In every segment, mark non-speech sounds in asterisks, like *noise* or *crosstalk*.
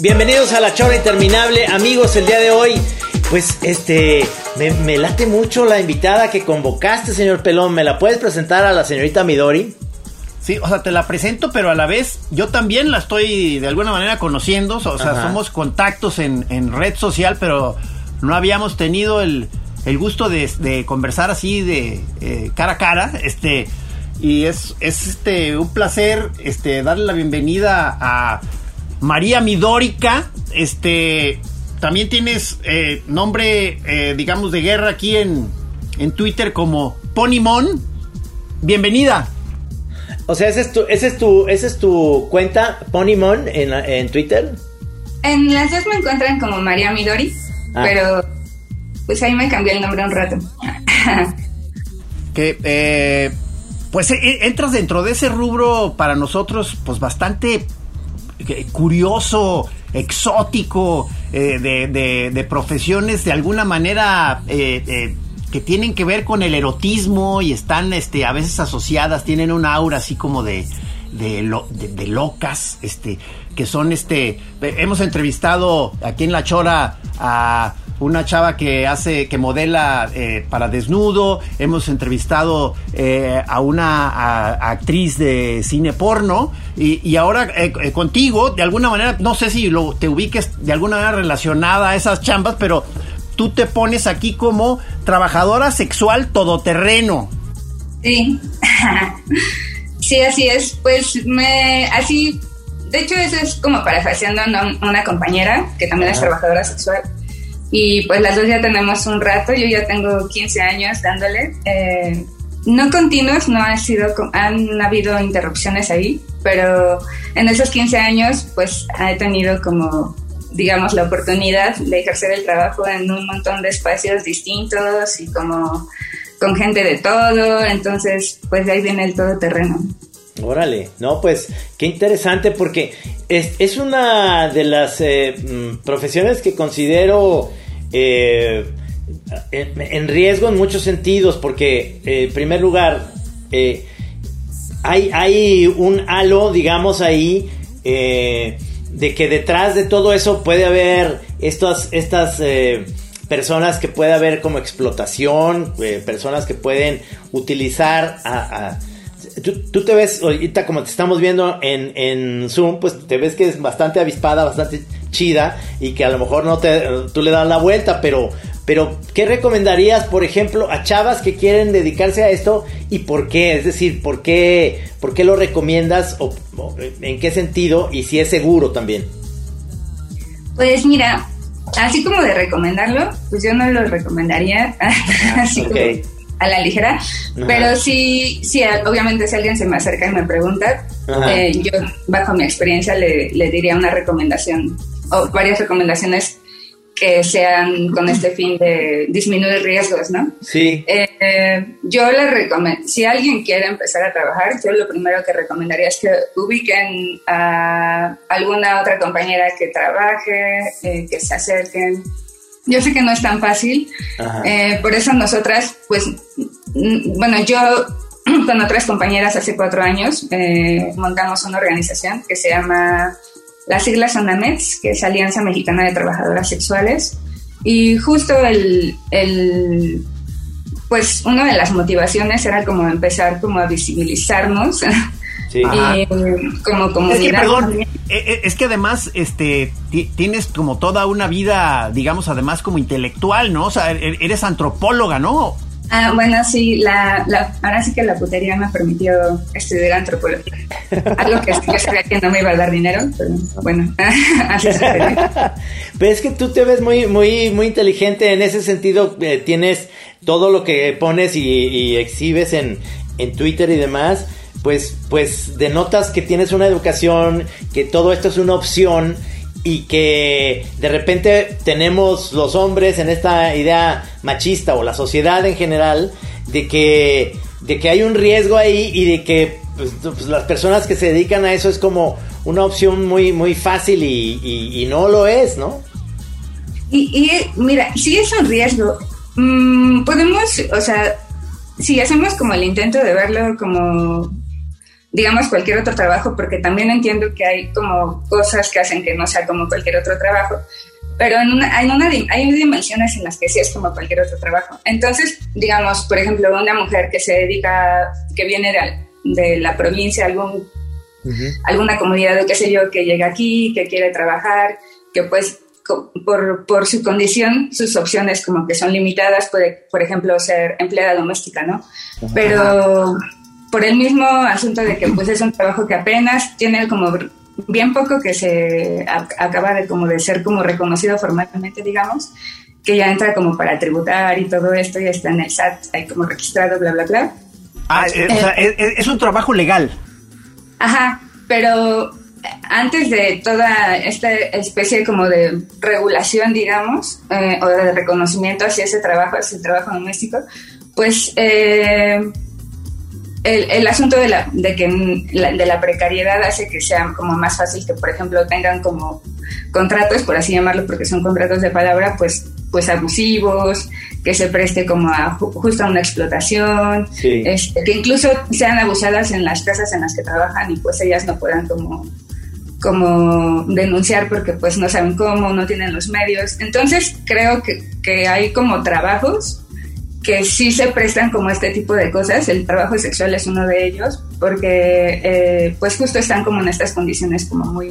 Bienvenidos a la chora interminable, amigos, el día de hoy, pues este, me, late mucho la invitada que convocaste, señor Pelón, ¿me la puedes presentar a la señorita Midori? Sí, o sea, te la presento, pero a la vez yo también la estoy de alguna manera conociendo, o sea, somos contactos en, red social, pero no habíamos tenido el, gusto de, conversar así de eh, cara a cara, este, y es, es este, un placer este, darle la bienvenida a María Midórica, este, también tienes eh, nombre, eh, digamos, de guerra aquí en, en Twitter como Ponymon. Bienvenida. O sea, esa es tu, ese es tu, esa es tu cuenta, Ponymon, en, en Twitter. En las dos me encuentran como María Midori, ah. pero pues ahí me cambié el nombre un rato. que, eh, pues entras dentro de ese rubro para nosotros, pues bastante curioso, exótico, eh, de, profesiones de alguna manera eh, eh, que tienen que ver con el erotismo y están este, a veces asociadas, tienen un aura así como de, de, locas, este, que son este, hemos entrevistado aquí en La Chora a una chava que hace, que modela eh, para desnudo. Hemos entrevistado eh, a una actriz de cine porno. Y, ahora eh, contigo, de alguna manera, no sé si lo, te ubiques de alguna manera relacionada a esas chambas, pero tú te pones aquí como trabajadora sexual todoterreno. Sí. *laughs* sí, así es. Pues me, así, de hecho eso es como parafaseando a una compañera que también es trabajadora sexual y pues las dos ya tenemos un rato, yo ya tengo 15 años dándole. Eh, no continuos, no ha sido, han habido interrupciones ahí, pero en esos 15 años pues he tenido como, digamos, la oportunidad de ejercer el trabajo en un montón de espacios distintos y como con gente de todo, entonces pues de ahí viene el todoterreno. Órale, no, pues qué interesante porque es, es una de las eh, mm, profesiones que considero eh, en, riesgo en muchos sentidos, porque eh, en primer lugar, eh, hay, hay, un halo, digamos, ahí, de que detrás de todo eso puede haber estas, estas personas que puede haber como explotación, personas que pueden utilizar a, Tú, te ves, ahorita como te estamos viendo en, en, Zoom, pues te ves que es bastante avispada, bastante chida y que a lo mejor no te, tú le das la vuelta, pero, pero ¿qué recomendarías, por ejemplo, a chavas que quieren dedicarse a esto y por qué? Es decir, ¿por qué, por qué lo recomiendas o, en qué sentido y si es seguro también? Pues mira, así como de recomendarlo, pues yo no lo recomendaría *laughs* así a la ligera, pero sí, sí, obviamente si alguien se me acerca y me pregunta, eh, yo bajo mi experiencia le, le diría una recomendación o varias recomendaciones que sean con este fin de disminuir riesgos, ¿no? Sí. Eh, yo le recomiendo, si alguien quiere empezar a trabajar, yo lo primero que recomendaría es que ubiquen a alguna otra compañera que trabaje, eh, que se acerquen. Yo sé que no es tan fácil, eh, por eso nosotras, pues, bueno, yo *clears throat* con otras compañeras hace cuatro años montamos una organización que se llama las siglas son AMETS, que es Alianza Mexicana de Trabajadoras Sexuales. Y justo el, el pues una de las motivaciones era como empezar como a visibilizarnos Sí. *laughs* Y como comunidad. Es que, perdón, eh, eh, es que además este, tienes como toda una vida, digamos, además como intelectual, ¿no? O sea, e-, eres antropóloga, ¿no? Ah, bueno, sí, la, ahora sí que la putería me permitió estudiar antropología. *laughs* Algo que yo sabía que no me iba a dar dinero, pero bueno, *laughs* así *laughs* Pero es que tú te ves muy, muy, muy inteligente en ese sentido. Eh, tienes todo lo que pones y, exhibes en, en Twitter y demás. Pues, pues denotas que tienes una educación, que todo esto es una opción y que de repente tenemos los hombres en esta idea machista o la sociedad en general de que de que hay un riesgo ahí y de que pues, pues, las personas que se dedican a eso es como una opción muy muy fácil y, no lo es, ¿no? Y, mira, sí es un riesgo. Mm, podemos, o sea, si hacemos como el intento de verlo como digamos, cualquier otro trabajo, porque también entiendo que hay como cosas que hacen que no sea como cualquier otro trabajo, pero en una, hay, una, hay dimensiones en las que sí es como cualquier otro trabajo. Entonces, digamos, por ejemplo, una mujer que se dedica, que viene de, de la provincia, algún, alguna comunidad o qué sé yo, que llega aquí, que quiere trabajar, que pues por, por, su condición, sus opciones como que son limitadas, puede, por ejemplo, ser empleada doméstica, ¿no? Pero por el mismo asunto de que pues es un trabajo que apenas tiene como bien poco que se acaba de como de ser como reconocido formalmente, digamos, que ya entra como para tributar y todo esto, ya está en el SAT, hay como registrado, bla, bla, bla. Ah, eh, o sea, es, es un trabajo legal. Ajá, pero antes de toda esta especie como de regulación, digamos, eh, o de reconocimiento hacia ese trabajo, hacia el trabajo doméstico, pues eh, el, el, asunto de, la, de que de la precariedad hace que sea como más fácil que, por ejemplo, tengan como contratos, por así llamarlo, porque son contratos de palabra, pues, pues abusivos, que se preste como a justo a una explotación, este, que incluso sean abusadas en las casas en las que trabajan y pues ellas no puedan como como denunciar porque pues no saben cómo, no tienen los medios. Entonces creo que, que hay como trabajos que sí se prestan como este tipo de cosas. El trabajo sexual es uno de ellos porque eh, pues justo están como en estas condiciones como muy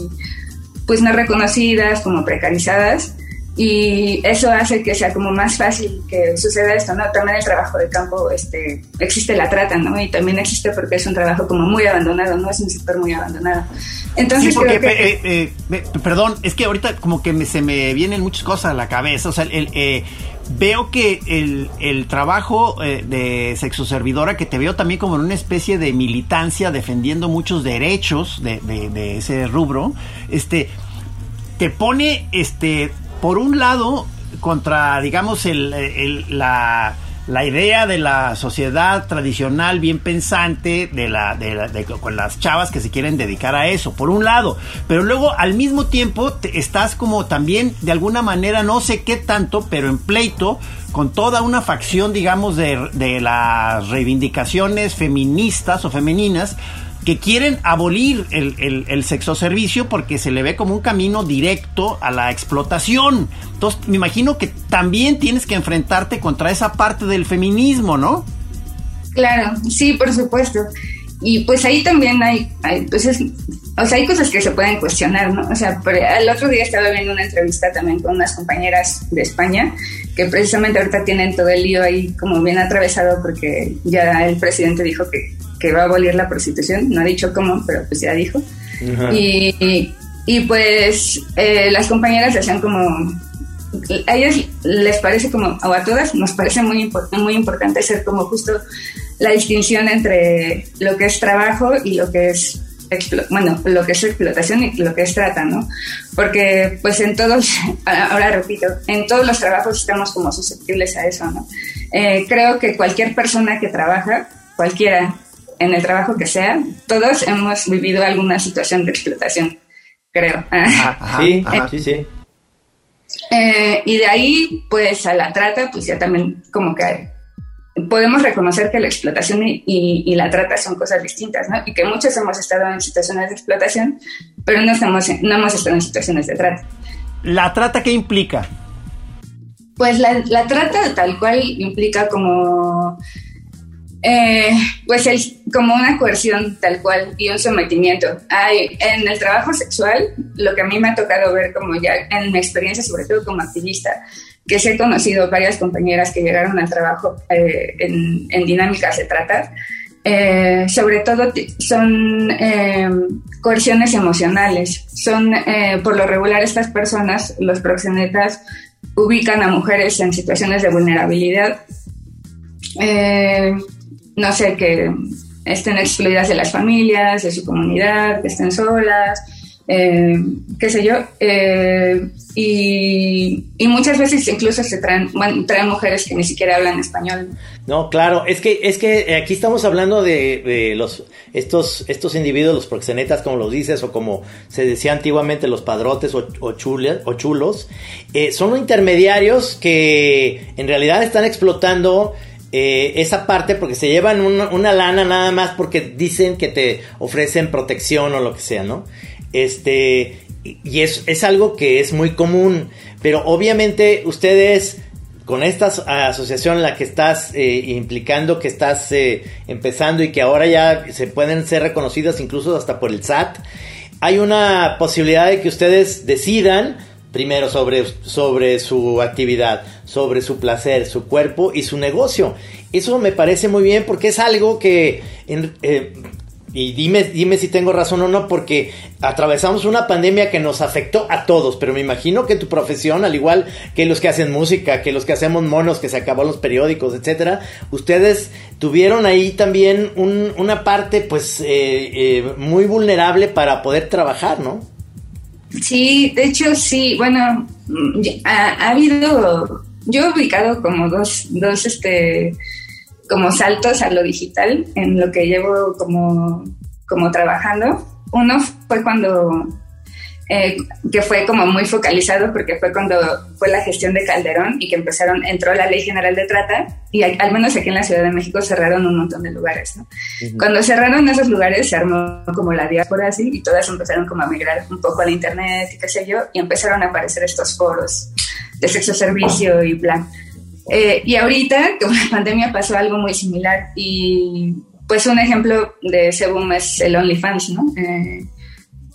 pues no reconocidas, como precarizadas y eso hace que sea como más fácil que suceda esto, ¿no? También el trabajo de campo, este, existe la trata, ¿no? Y también existe porque es un trabajo como muy abandonado, ¿no? Es un sector muy abandonado. Entonces, sí, porque, eh, eh, perdón, es que ahorita como que me, se me vienen muchas cosas a la cabeza, o sea, el, eh, veo que el, el trabajo de sexoservidora, que te veo también como en una especie de militancia defendiendo muchos derechos de, de, de ese rubro, este, te pone, este, por un lado, contra, digamos, el, la, la, idea de la sociedad tradicional bien pensante de la, de, con las chavas que se quieren dedicar a eso, por un lado, pero luego al mismo tiempo estás como también de alguna manera, no sé qué tanto, pero en pleito con toda una facción, digamos, de, de las reivindicaciones feministas o femeninas que quieren abolir el, el, el sexoservicio porque se le ve como un camino directo a la explotación. Entonces, me imagino que también tienes que enfrentarte contra esa parte del feminismo, ¿no? Claro, sí, por supuesto. Y pues ahí también hay, hay pues o sea, hay cosas que se pueden cuestionar, ¿no? O sea, el otro día estaba viendo una entrevista también con unas compañeras de España que precisamente ahorita tienen todo el lío ahí como bien atravesado porque ya el presidente dijo que que va a abolir la prostitución, no ha dicho cómo, pero pues ya dijo. Y, y, pues eh, las compañeras decían como, a ellas les parece como, o a todas nos parece muy, muy importante ser como justo la distinción entre lo que es trabajo y lo que es bueno, lo que es explotación y lo que es trata, ¿no? Porque pues en todos, *laughs* ahora repito, en todos los trabajos estamos como susceptibles a eso, ¿no? Eh, creo que cualquier persona que trabaja, cualquiera, en el trabajo que sea, todos hemos vivido alguna situación de explotación, creo. *laughs* sí, sí, sí. Eh, y de ahí, pues a la trata, pues ya también como que podemos reconocer que la explotación y, la trata son cosas distintas, ¿no? Y que muchos hemos estado en situaciones de explotación, pero no, estamos no hemos estado en situaciones de trata. ¿La trata qué implica? Pues la, la trata tal cual implica como eh, pues es como una coerción tal cual y un sometimiento. Hay, en el trabajo sexual, lo que a mí me ha tocado ver como ya en mi experiencia, sobre todo como activista, que se he conocido varias compañeras que llegaron al trabajo eh, en, en, dinámicas de trata, eh, sobre todo son coerciones emocionales. Son, por lo regular, estas personas, los proxenetas, ubican a mujeres en situaciones de vulnerabilidad. No sé, que estén excluidas de las familias, de su comunidad, que estén solas, eh, qué sé yo. Eh, y, muchas veces incluso se traen, traen mujeres que ni siquiera hablan español. No, claro, es que, es que aquí estamos hablando de, los, estos, estos individuos, los proxenetas, como los dices, o como se decía antiguamente, los padrotes o, o, o chulos, eh, son intermediarios que en realidad están explotando eh, esa parte porque se llevan una, lana nada más porque dicen que te ofrecen protección o lo que sea, ¿no? Este, y es, es algo que es muy común, pero obviamente ustedes con esta asociación en la que estás eh, implicando, que estás eh, empezando y que ahora ya se pueden ser reconocidas incluso hasta por el SAT, hay una posibilidad de que ustedes decidan primero sobre, sobre su actividad, sobre su placer, su cuerpo y su negocio. Eso me parece muy bien porque es algo que eh, y dime, dime si tengo razón o no, porque atravesamos una pandemia que nos afectó a todos, pero me imagino que tu profesión, al igual que los que hacen música, que los que hacemos monos, que se acabó los periódicos, etcétera, ustedes tuvieron ahí también una parte, pues, eh, eh, muy vulnerable para poder trabajar, ¿no? Sí, de hecho sí, bueno, ha, ha habido, yo he ubicado como dos, dos, este, como saltos a lo digital en lo que llevo como, como trabajando. Uno fue cuando, eh, que fue como muy focalizado porque fue cuando fue la gestión de Calderón y que empezaron, entró la Ley General de Trata y al, menos aquí en la Ciudad de México cerraron un montón de lugares. Cuando cerraron esos lugares se armó como la diáspora así y todas empezaron como a migrar un poco a la internet y qué sé yo y empezaron a aparecer estos foros de sexo servicio y bla. Eh, y ahorita, *laughs* con la pandemia, pasó algo muy similar. Y pues un ejemplo de ese boom es el OnlyFans, ¿no? Eh,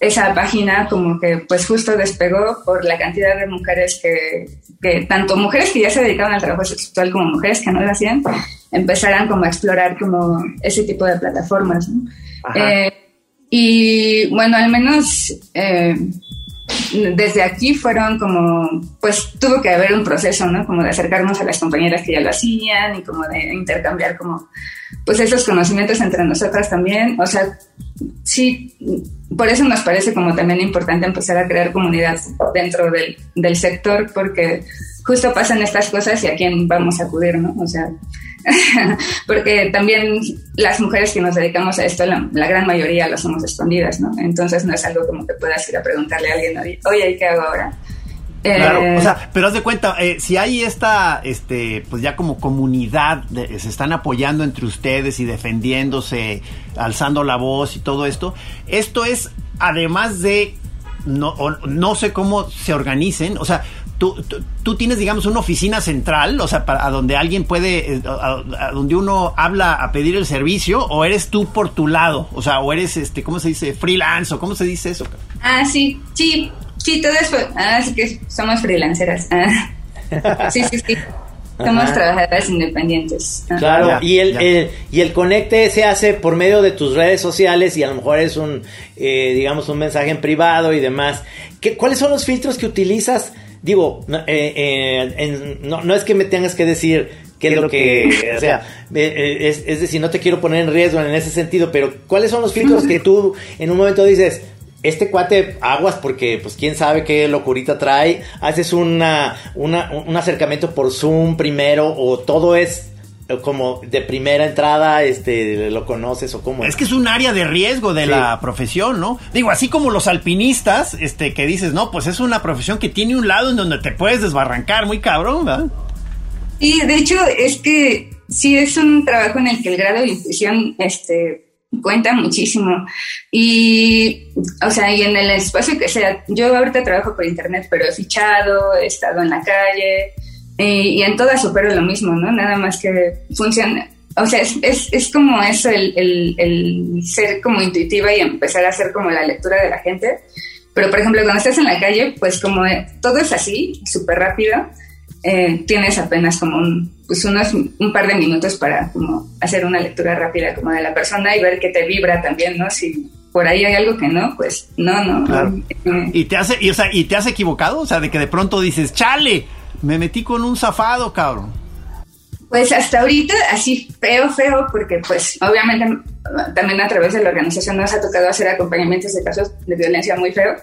esa página como que pues justo despegó por la cantidad de mujeres que, que, tanto mujeres que ya se dedicaban al trabajo sexual como mujeres que no lo hacían, empezaran como a explorar como ese tipo de plataformas, ¿no? Eh, y bueno, al menos desde aquí fueron como, pues tuvo que haber un proceso, ¿no? Como de acercarnos a las compañeras que ya lo hacían y como de intercambiar como, pues esos conocimientos entre nosotras también. O sea, sí, por eso nos parece como también importante empezar a crear comunidad dentro del, del sector porque justo pasan estas cosas y a quién vamos a acudir, ¿no? O sea, *laughs* porque también las mujeres que nos dedicamos a esto, la, gran mayoría lo somos escondidas, ¿no? Entonces no es algo como que puedas ir a preguntarle a alguien, oye, ¿qué hago ahora? Claro, o sea, eh, pero haz de cuenta, eh, si hay esta, este, pues ya como comunidad, se están apoyando entre ustedes y defendiéndose, alzando la voz y todo esto, esto es además de no, no sé cómo se organicen, o sea, Tú, tú, tienes, digamos, una oficina central, o sea, para, a donde alguien puede, eh, a, donde uno habla a pedir el servicio, o eres tú por tu lado, o sea, o eres, este, ¿cómo se dice? Freelance, o cómo se dice eso. Ah, sí, sí, sí, todo eso, ah, sí que somos freelanceras. Ah. *laughs* Sí, sí, sí. Somos trabajadoras independientes. Claro, y el, y el conecte se hace por medio de tus redes sociales y a lo mejor es un, eh, digamos, un mensaje en privado y demás. ¿Qué, ¿Cuáles son los filtros que utilizas? Digo, eh, eh, no, no, es que me tengas que decir qué es lo que, *laughs* o sea, eh, es, es, decir, no te quiero poner en riesgo en ese sentido, pero ¿cuáles son los filtros que tú en un momento dices, este cuate aguas porque pues quién sabe qué locurita trae, haces una, una, un acercamiento por Zoom primero o todo es como de primera entrada este lo conoces o cómo es que es un área de riesgo de la profesión no digo así como los alpinistas este que dices no pues es una profesión que tiene un lado en donde te puedes desbarrancar muy cabrón ¿verdad? y de hecho es que sí es un trabajo en el que el grado de intuición este cuenta muchísimo y o sea y en el espacio que sea yo ahorita trabajo por internet pero he fichado he estado en la calle y, en todas supero lo mismo, ¿no? Nada más que funciona. O sea, es, es, es como eso, el, el, el, ser como intuitiva y empezar a hacer como la lectura de la gente. Pero, por ejemplo, cuando estás en la calle, pues como todo es así, súper rápido, eh, tienes apenas como un, pues unos, un par de minutos para como hacer una lectura rápida como de la persona y ver que te vibra también, ¿no? Si por ahí hay algo que no, pues no, no. ¿Y te hace, y, o sea, y te has equivocado? O sea, de que de pronto dices, chale, me metí con un zafado, cabrón. Pues hasta ahorita, así feo, feo, porque pues obviamente también a través de la organización nos ha tocado hacer acompañamientos de casos de violencia muy feo.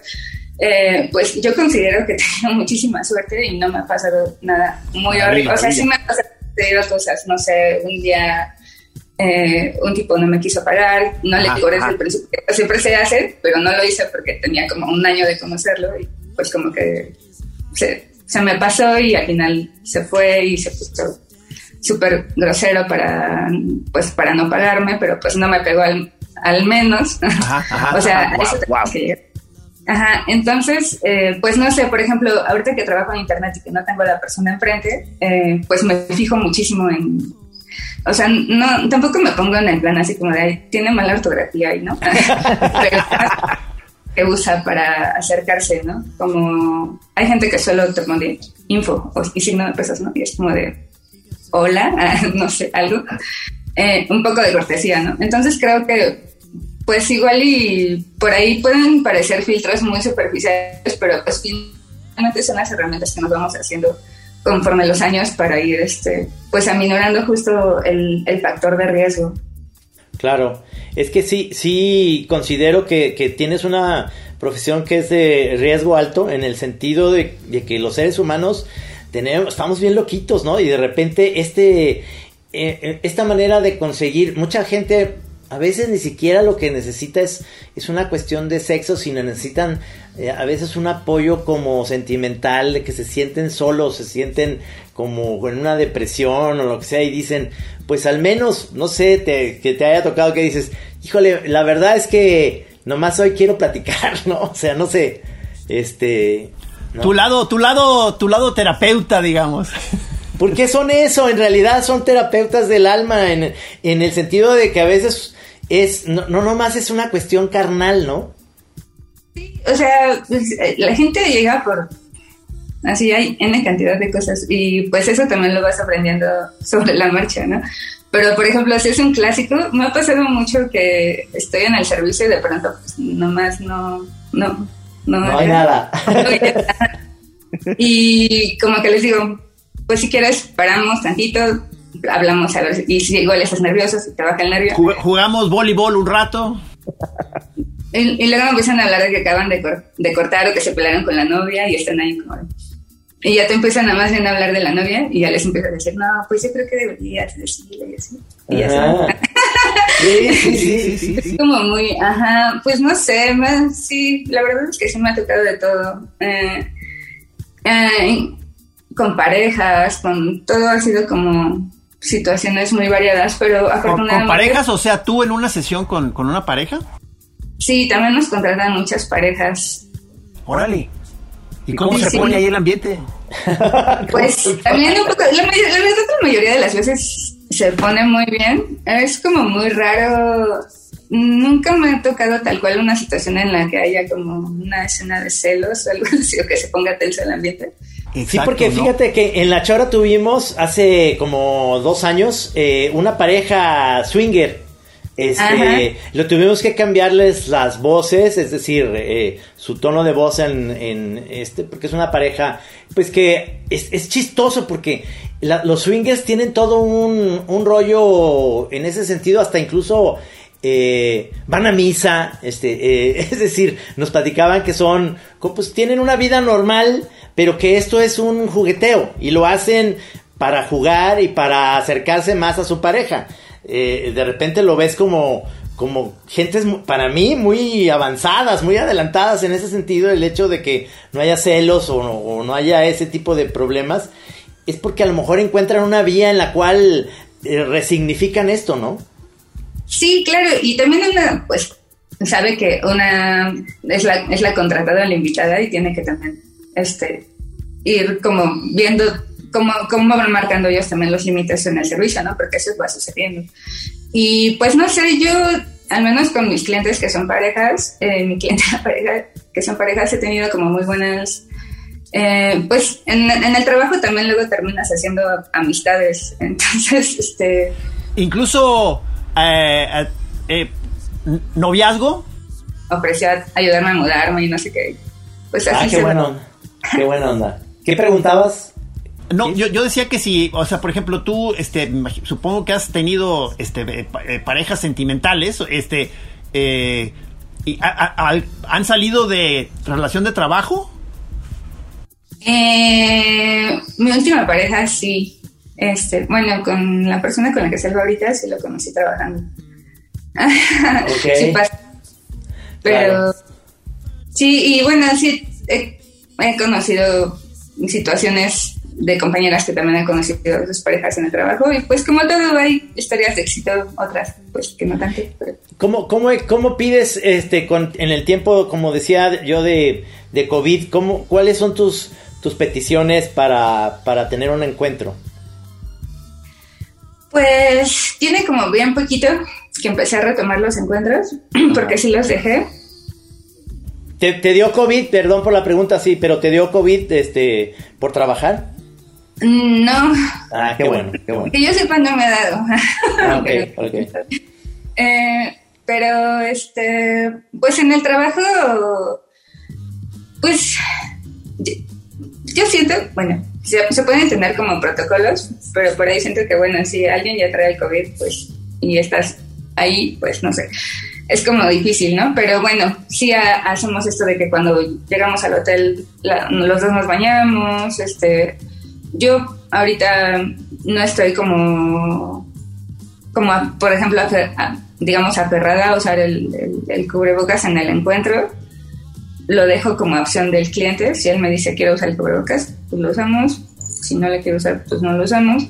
Eh, pues yo considero que *laughs* tengo muchísima suerte y no me ha pasado nada muy horrible. O sea, sí me han pasado cosas, no sé, un día eh, un tipo no me quiso pagar, no le digo desde el principio, siempre se hace, pero no lo hice porque tenía como un año de conocerlo y pues como que se, se me pasó y al final se fue y se puso súper grosero para, pues, para no pagarme, pero pues no me pegó al, al menos. *laughs* o sea, eso que Ajá, entonces, eh, pues no sé, por ejemplo, ahorita que trabajo en internet y que no tengo a la persona enfrente, eh, pues me fijo muchísimo en, o sea, no, tampoco me pongo en el plan así como de, tiene mala ortografía ahí, ¿no? *laughs* Pero que usa para acercarse, ¿no? Como hay gente que solo te pone info y signo de pesos, ¿no? Y es como de, hola, *laughs* no sé, algo. Eh, un poco de cortesía, ¿no? Entonces creo que pues igual y por ahí pueden parecer filtros muy superficiales, pero pues finalmente son las herramientas que nos vamos haciendo conforme los años para ir este pues aminorando justo el, factor de riesgo. Claro, es que sí, sí considero que, tienes una profesión que es de riesgo alto en el sentido de, de, que los seres humanos tenemos, estamos bien loquitos, ¿no? Y de repente este, eh, esta manera de conseguir, mucha gente a veces ni siquiera lo que necesita es, es una cuestión de sexo, sino necesitan eh, a veces un apoyo como sentimental, de que se sienten solos, se sienten como en una depresión o lo que sea y dicen, pues al menos, no sé, te, que te haya tocado que dices, híjole, la verdad es que nomás hoy quiero platicar, *laughs* ¿no? O sea, no sé, este... Tu lado, tu lado, tu lado terapeuta, digamos. Porque son eso, en realidad son terapeutas del alma, en, en el sentido de que a veces es, no, no nomás es una cuestión carnal, ¿no? Sí, o sea, pues, eh, la gente llega por, así hay N cantidad de cosas y pues eso también lo vas aprendiendo sobre la marcha, ¿no? Pero por ejemplo, si es un clásico, me ha pasado mucho que estoy en el servicio y de pronto pues nomás no, no, no, no hay nada. y como que les digo, pues si quieres paramos tantito, hablamos a ver, y si igual estás nervioso, si te baja el nervio. Jugamos voleibol un rato. Y, luego me empiezan a hablar de que acaban de, cortar o que se pelearon con la novia y están ahí como... Y ya te empiezan a más bien a hablar de la novia y ya les empiezan a decir, no, pues yo creo que deberías decirle y así. Y ya está. Sí, sí, sí, Es *laughs* como muy, ajá, pues no sé, más, sí, la verdad es que sí me ha tocado de todo. Eh, eh, con parejas, con todo ha sido como situaciones muy variadas, pero afortunadamente... ¿Con, parejas? O sea, tú en una sesión con, una pareja? Sí, también nos contratan muchas parejas. Órale. ¿Y cómo se pone ahí el ambiente? *laughs* Pues también un poco, la, la, mayoría de las veces se pone muy bien. Es como muy raro. Nunca me ha tocado tal cual una situación en la que haya como una escena de celos o algo *laughs* así, o que se ponga tenso el ambiente sí, porque fíjate que en La Chora tuvimos hace como dos años eh, una pareja swinger. Este, lo tuvimos que cambiarles las voces, es decir, eh, su tono de voz en, este, porque es una pareja, pues que es, chistoso porque los swingers tienen todo un, un, rollo en ese sentido, hasta incluso eh, van a misa, este, *laughs* es decir, nos platicaban que son, pues tienen una vida normal, pero que esto es un jugueteo y lo hacen para jugar y para acercarse más a su pareja. Eh, de repente lo ves como, como gentes para mí muy avanzadas, muy adelantadas en ese sentido, el hecho de que no haya celos o no, haya ese tipo de problemas, es porque a lo mejor encuentran una vía en la cual eh, resignifican esto, ¿no? Sí, claro, y también una, pues, sabe que una es la, es la contratada, la invitada, y tiene que también este, ir como viendo cómo, cómo van marcando ellos también los límites en el servicio, ¿no? Porque eso va sucediendo. Y pues no sé, yo, al menos con mis clientes que son parejas, eh, mi cliente *laughs* pareja, que son parejas, he tenido como muy buenas... Eh, pues en, en, el trabajo también luego terminas haciendo amistades, *laughs* entonces, este... Incluso eh, noviazgo. Ofreció ayudarme a mudarme y no sé qué. Pues así ah, qué bueno. Qué buena onda. ¿Qué preguntabas? No, yo, yo, decía que si, o sea, por ejemplo, tú, este, supongo que has tenido, este, eh, eh, parejas sentimentales, este, eh, y ¿han salido de relación de trabajo? mi última pareja sí, este, bueno, con la persona con la que salgo ahorita sí lo conocí trabajando. *laughs* sí pasa. Pero, sí, y bueno, sí, he conocido situaciones de compañeras que también han conocido sus parejas en el trabajo y pues como todo hay historias de éxito, otras pues que no tanto. ¿Cómo, cómo, cómo pides este con, en el tiempo, como decía yo, de, de COVID, cómo, cuáles son tus, tus peticiones para, para tener un encuentro? Pues tiene como bien poquito que empecé a retomar los encuentros, *clears throat* porque sí los dejé. ¿Te, dio COVID? Perdón por la pregunta, sí, pero ¿te dio COVID este, por trabajar? No. Ah, qué bueno, qué bueno. Que yo sepa no me ha dado. Ah, okay, *laughs* okay. Eh, pero, este, pues en el trabajo, pues, yo, siento, bueno, se, se, pueden entender como protocolos, pero por ahí siento que, bueno, si alguien ya trae el COVID, pues, y estás ahí, pues, no sé es como difícil, ¿no? Pero bueno, sí hacemos esto de que cuando llegamos al hotel los dos nos bañamos, este, yo ahorita no estoy como, como por ejemplo, digamos, aferrada a usar el, cubrebocas en el encuentro, lo dejo como opción del cliente, si él me dice quiero usar el cubrebocas, pues lo usamos, si no le quiero usar, pues no lo usamos.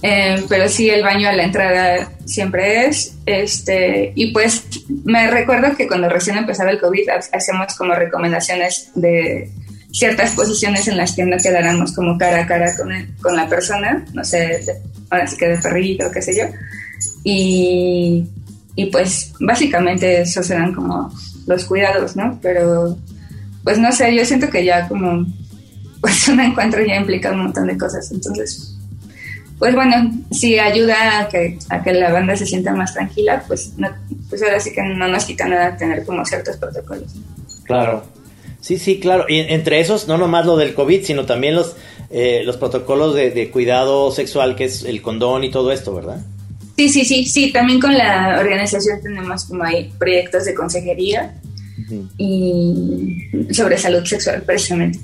Eh, pero sí el baño a la entrada siempre es. Este, y pues me recuerdo que cuando recién empezaba el COVID hacíamos como recomendaciones de ciertas posiciones en las que no quedáramos como cara a cara con, con la persona, no sé, ahora sí que de perrito, qué sé yo. Y, y pues básicamente esos eran como los cuidados, ¿no? Pero pues no sé, yo siento que ya como pues *laughs* un encuentro ya implica un montón de cosas, entonces pues bueno, si ayuda a que, a que la banda se sienta más tranquila, pues, pues ahora sí que no nos quita nada tener como ciertos protocolos. Claro. Sí, sí, claro. Y entre esos, no nomás lo del COVID, sino también los, eh, los protocolos de, cuidado sexual, que es el condón y todo esto, ¿verdad? Sí, sí, sí, sí. También con la organización tenemos como hay proyectos de consejería y sobre salud sexual, precisamente.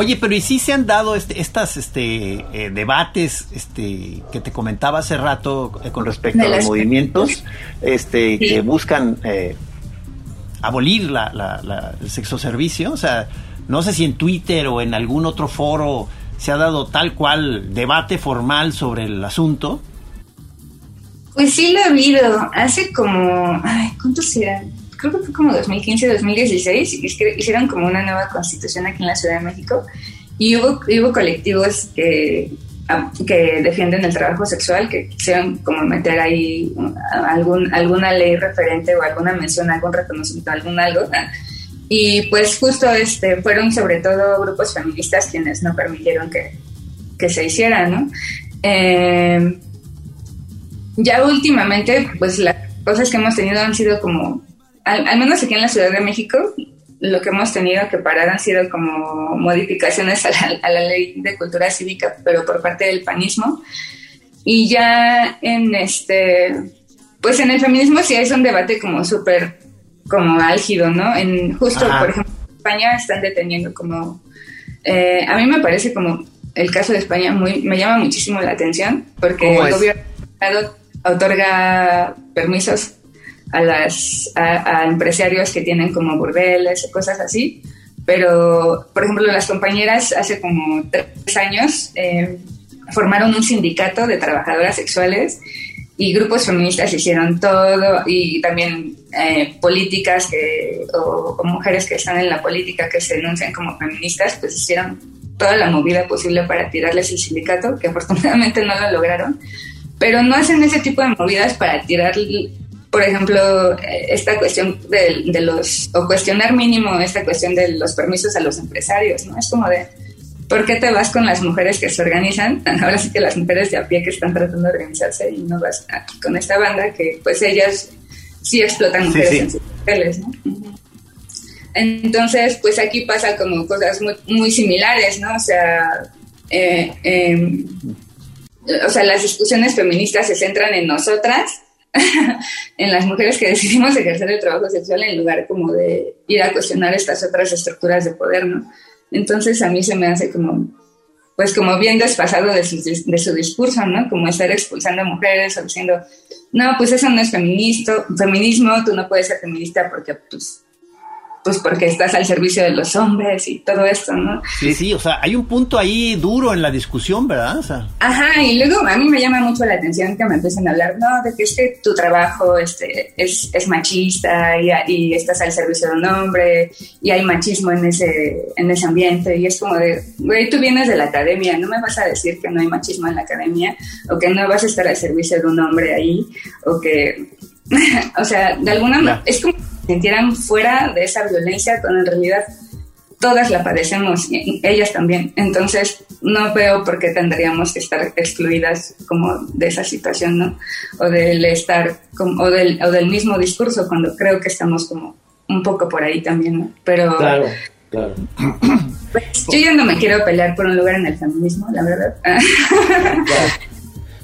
Oye, pero ¿y si se han dado este, estas este, eh, debates este, que te comentaba hace rato eh, con respecto a los movimientos este, que buscan eh, abolir la, la, el sexo servicio? O sea, no sé si en Twitter o en algún otro foro se ha dado tal cual debate formal sobre el asunto. Pues sí lo he habido. Hace como, ay, ¿cuántos eran? Creo que fue como 2015, 2016, hicieron como una nueva constitución aquí en la Ciudad de México y hubo, hubo colectivos que, que defienden el trabajo sexual, que quisieron como meter ahí algún, alguna ley referente o alguna mención, algún reconocimiento, algún algo. Y pues justo este, fueron sobre todo grupos feministas quienes no permitieron que, que se hiciera, ¿no? Eh, ya últimamente, pues las cosas que hemos tenido han sido como al, menos aquí en la Ciudad de México, lo que hemos tenido que parar han sido como modificaciones a la, ley de cultura cívica, pero por parte del panismo. Y ya en este, pues en el feminismo sí es un debate como súper, como álgido, ¿no? En justo, por ejemplo, en España están deteniendo como, eh, a mí me parece como el caso de España muy, me llama muchísimo la atención porque el gobierno otorga permisos a, las, a, empresarios que tienen como burdeles o cosas así. Pero, por ejemplo, las compañeras hace como tres años eh, formaron un sindicato de trabajadoras sexuales y grupos feministas hicieron todo y también eh, políticas que, o, o, mujeres que están en la política que se denuncian como feministas, pues hicieron toda la movida posible para tirarles el sindicato, que afortunadamente no lo lograron, pero no hacen ese tipo de movidas para tirar por ejemplo, esta cuestión de, los, o cuestionar mínimo esta cuestión de los permisos a los empresarios, ¿no? Es como de, ¿por qué te vas con las mujeres que se organizan? *laughs* Ahora sí que las mujeres de a pie que están tratando de organizarse y no vas con esta banda que pues ellas sí explotan mujeres en sus papeles, ¿no? Entonces, pues aquí pasa como cosas muy, muy similares, ¿no? O sea, eh, em, o sea, las discusiones feministas se centran en nosotras *laughs* en las mujeres que decidimos ejercer el trabajo sexual en lugar como de ir a cuestionar estas otras estructuras de poder, ¿no? Entonces a mí se me hace como, pues como bien desfasado de su, de su discurso, ¿no? Como estar expulsando a mujeres o diciendo, no, pues eso no es feminismo, tú no puedes ser feminista porque pues, pues porque estás al servicio de los hombres y todo esto, ¿no? Sí, sí, o sea, hay un punto ahí duro en la discusión, ¿verdad? Ajá, y luego a mí me llama mucho la atención que me empiecen a hablar, no, de que es que tu trabajo este, es, es machista y, y, estás al servicio de un hombre y hay machismo en ese, en ese ambiente y es como de, güey, tú vienes de la academia, no me vas a decir que no hay machismo en la academia o que no vas a estar al servicio de un hombre ahí o que, *laughs* o sea, de alguna manera, es como sintieran fuera de esa violencia cuando en realidad todas la padecemos, y ellas también. Entonces, no veo por qué tendríamos que estar excluidas como de esa situación, ¿no? O del estar, como, o, del, o del mismo discurso, cuando creo que estamos como un poco por ahí también, ¿no? Pero... Claro, claro. Pues, yo ya no me quiero pelear por un lugar en el feminismo, la verdad.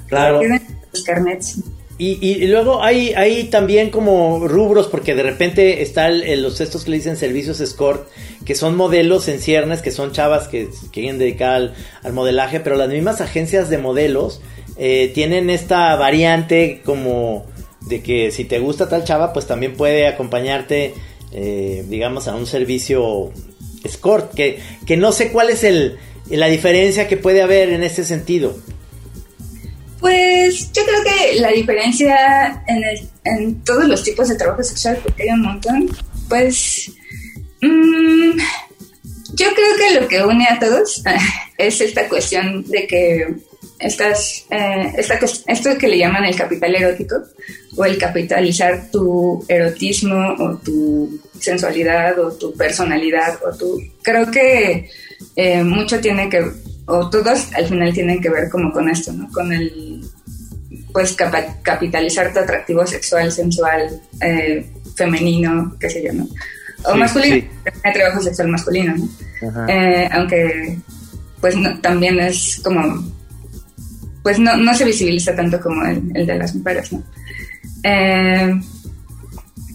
Claro. claro. *laughs* Los carnets. Y, y, luego hay, hay también como rubros, porque de repente están los estos que le dicen servicios escort, que son modelos en ciernes, que son chavas que, quieren dedicar al, modelaje, pero las mismas agencias de modelos eh, tienen esta variante como de que si te gusta tal chava, pues también puede acompañarte, eh, digamos, a un servicio escort, que, que no sé cuál es el, la diferencia que puede haber en ese sentido. Pues yo creo que la diferencia en, en todos los tipos de trabajo sexual, porque hay un montón, pues mmm, yo creo que lo que une a todos *laughs* es esta cuestión de que estas, eh, esta, esto que le llaman el capital erótico o el capitalizar tu erotismo o tu sensualidad o tu personalidad o tu creo que eh, mucho tiene que o todos al final tienen que ver como con esto, ¿no? Con el, pues, capitalizar tu atractivo sexual, sensual, eh, femenino, qué sé yo, ¿no? O masculino, hay trabajo sexual masculino, ¿no? Eh, aunque, pues, también es como, pues, no, no se visibiliza tanto como el, el de las mujeres, ¿no? Eh,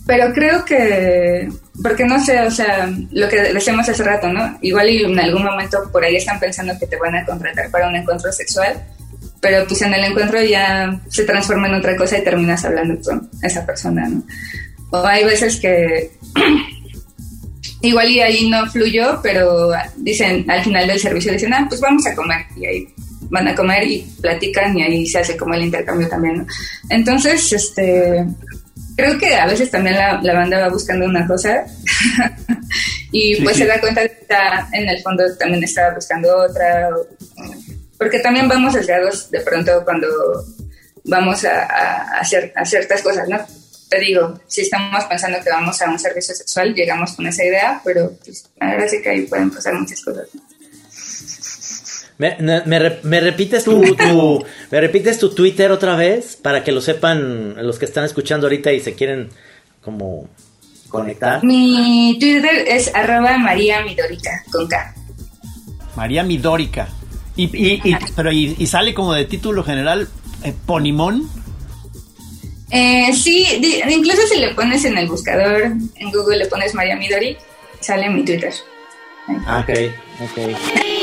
pero creo que, porque no sé, o sea, lo que decíamos hace rato, ¿no? Igual en algún momento por ahí están pensando que te van a contratar para un encuentro sexual, pero pues en el encuentro ya se transforma en otra cosa y terminas hablando con esa persona, ¿no? O hay veces que *clears throat* igual y ahí no fluyó, pero dicen al final del servicio dicen, ah, pues vamos a comer y ahí van a comer y platican y ahí se hace como el intercambio también, ¿no? Entonces, este, creo que a veces también la, banda va buscando una cosa *laughs* y pues se da cuenta que está, en el fondo también estaba buscando otra, porque también vamos sesgados de pronto cuando vamos a, hacer a ciertas cosas, ¿no? Te digo, si estamos pensando que vamos a un servicio sexual, llegamos con esa idea, pero pues, ahora sí que ahí pueden pasar muchas cosas. ¿no? ¿Me, me, repites tu, ¿Me repites tu Twitter otra vez? Para que lo sepan los que están escuchando ahorita y se quieren como conectar. Mi Twitter es arroba María Midórica, con K. María Midórica. Y, y, pero y, sale como de título general eh, Ponimón. Eh, sí, incluso si le pones en el buscador, en Google le pones María Midori, sale mi Twitter. Ah, ok, ok.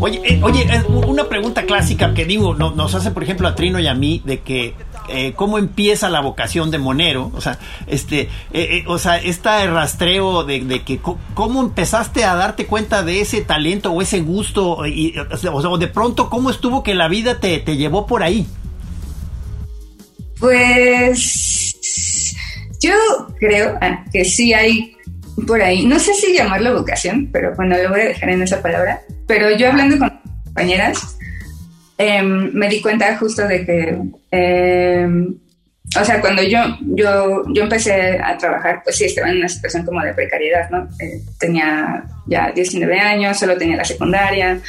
Oye, eh, oye, una pregunta clásica que digo, nos hace por ejemplo a Trino y a mí de que eh, cómo empieza la vocación de monero, o sea, este, eh, o sea, este rastreo de, que cómo empezaste a darte cuenta de ese talento o ese gusto y, o, sea, de pronto cómo estuvo que la vida te, te llevó por ahí. Pues yo creo ah, que sí hay por ahí, no sé si llamarlo vocación, pero bueno, lo voy a dejar en esa palabra. Pero yo hablando con compañeras, em, me di cuenta justo de que, em, o sea, cuando yo, yo, yo empecé a trabajar, pues sí, estaba en una situación como de precariedad, ¿no? Eh, tenía ya 19 años, solo tenía la secundaria,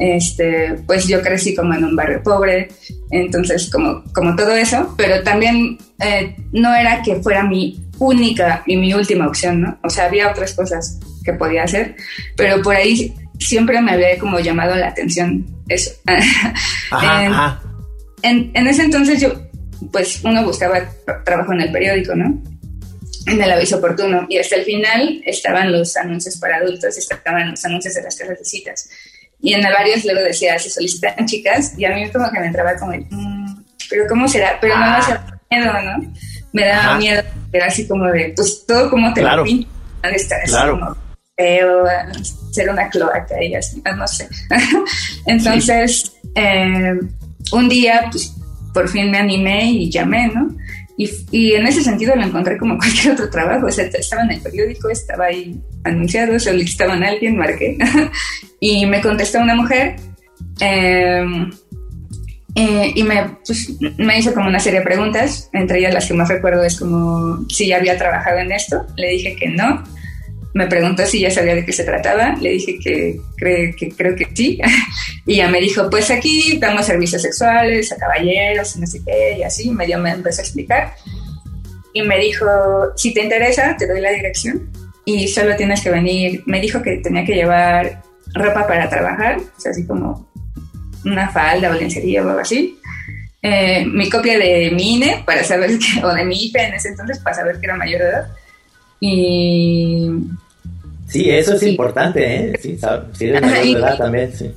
este, pues yo crecí como en un barrio pobre, entonces como, como todo eso, pero también eh, no era que fuera mi única y mi última opción, ¿no? O sea, había otras cosas que podía hacer, pero por ahí siempre me había como llamado la atención eso. *laughs* en, En, ese entonces yo, pues uno buscaba trabajo en el periódico, ¿no? En el aviso oportuno. Y hasta el final estaban los anuncios para adultos, estaban los anuncios de las casas de citas. Y en varios luego decía, se solicitan chicas, y a mí como que me entraba como, mm, pero ¿cómo será? Pero no me daba miedo, ¿no? Me daba miedo, era así como de, pues todo como te lo pintan, de estar claro. como feo, ser una cloaca y así, no sé. *laughs* Entonces, eh, un día, pues por fin me animé y llamé, ¿no? Y, en ese sentido lo encontré como *laughs* cualquier otro trabajo. O sea, estaba en el periódico, estaba ahí anunciado, solicitaban a alguien, marqué. *laughs* y me contestó una mujer. Em, eh, y me, pues, me hizo como una serie de preguntas, entre ellas las que más recuerdo es como si ya había trabajado en esto. Le dije que no me preguntó si ya sabía de qué se trataba, le dije que, que creo que sí, *laughs* y ya me dijo, pues aquí damos servicios sexuales a caballeros, no sé qué, y así, medio me empezó a explicar, y me dijo, si te interesa, te doy la dirección, y solo tienes que venir, me dijo que tenía que llevar ropa para trabajar, o sea, así como una falda o lencería o algo así, eh, mi copia de mi INE para saber *laughs* que, o de mi IPE en ese entonces para saber que era mayor de edad y... Sí, eso es importante, ¿eh? Sí, sí también, sí.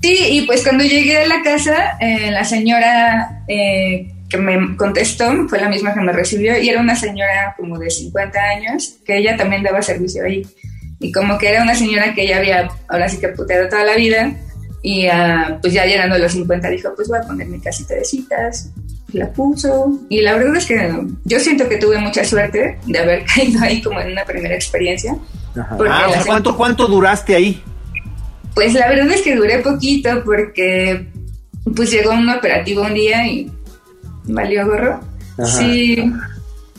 Sí, y pues cuando llegué a la casa, eh, la señora eh, que me contestó fue la misma que me recibió y era una señora como de 50 años, que ella también daba servicio ahí. Y como que era una señora que ya había, ahora sí que puteado toda la vida, y uh, pues ya llegando a los 50 dijo, pues voy a poner mi casita de citas, la puso. Y la verdad es que yo siento que tuve mucha suerte de haber *laughs* caído ahí como en una primera experiencia. Ah, ¿cuánto, ¿cuánto duraste ahí? Pues la verdad es que duré poquito porque pues llegó un operativo un día y valió gorro. Sí.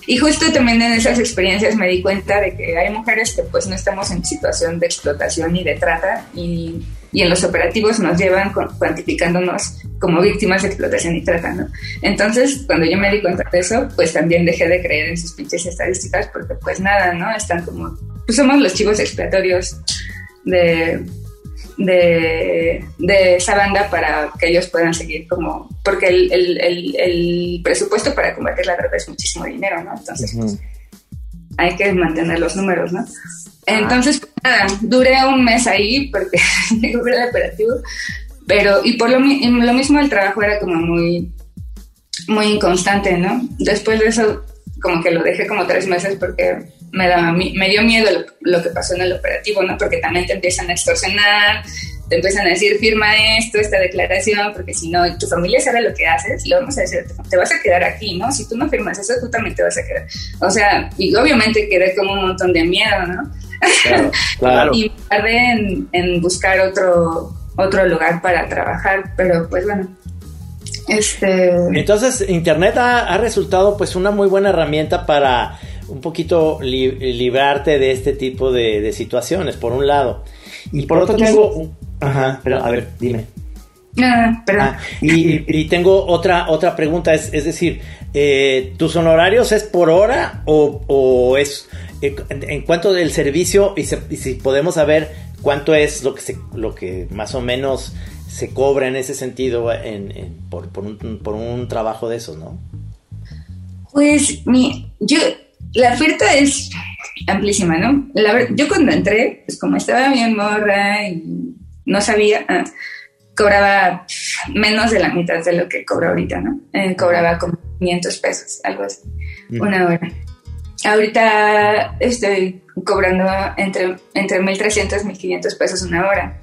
Y justo también en esas experiencias me di cuenta de que hay mujeres que pues no estamos en situación de explotación ni de trata y y en los operativos nos llevan cuantificándonos como víctimas de explotación y trata, ¿no? Entonces, cuando yo me di cuenta de eso, pues también dejé de creer en sus pinches estadísticas porque pues nada, ¿no? Están como, pues somos los chivos expiatorios de, de, esa banda para que ellos puedan seguir como, porque el, presupuesto para combatir la droga es muchísimo dinero, ¿no? Entonces, pues, hay que mantener los números, ¿no? Entonces, pues, nada, duré un mes ahí porque *laughs* llegó el operativo, pero, y por lo, lo, mismo el trabajo era como muy, muy inconstante, ¿no? Después de eso, como que lo dejé como tres meses porque me, da, me dio miedo lo, lo que pasó en el operativo, ¿no? Porque también te empiezan a extorsionar, te empiezan a decir, firma esto, esta declaración, porque si no, tu familia sabe lo que haces, lo vamos a decir, te vas a quedar aquí, ¿no? Si tú no firmas eso, tú también te vas a quedar. O sea, y obviamente quedé como un montón de miedo, ¿no? Claro, *laughs* y tardé en, en, buscar otro, otro lugar para trabajar, pero pues bueno. Este... Entonces, Internet ha, resultado pues una muy buena herramienta para un poquito librarte de este tipo de, de situaciones, por un lado. Y por, otro tengo... Ajá, pero a ver, dime. Ah, ah, y, tengo otra otra pregunta, es, es decir, eh, ¿tus honorarios es por hora o, es eh, en, cuanto del servicio y, si podemos saber cuánto es lo que se, lo que más o menos se cobra en ese sentido en, por, por, un, por un trabajo de esos, ¿no? Pues mi, yo la oferta es amplísima, ¿no? La, yo cuando entré, pues como estaba bien morra y no sabía, ah, cobraba menos de la mitad de lo que cobro ahorita, ¿no? Eh, cobraba como 500 pesos, algo así, una hora. Ahorita estoy cobrando entre, entre 1.300 y 1.500 pesos una hora.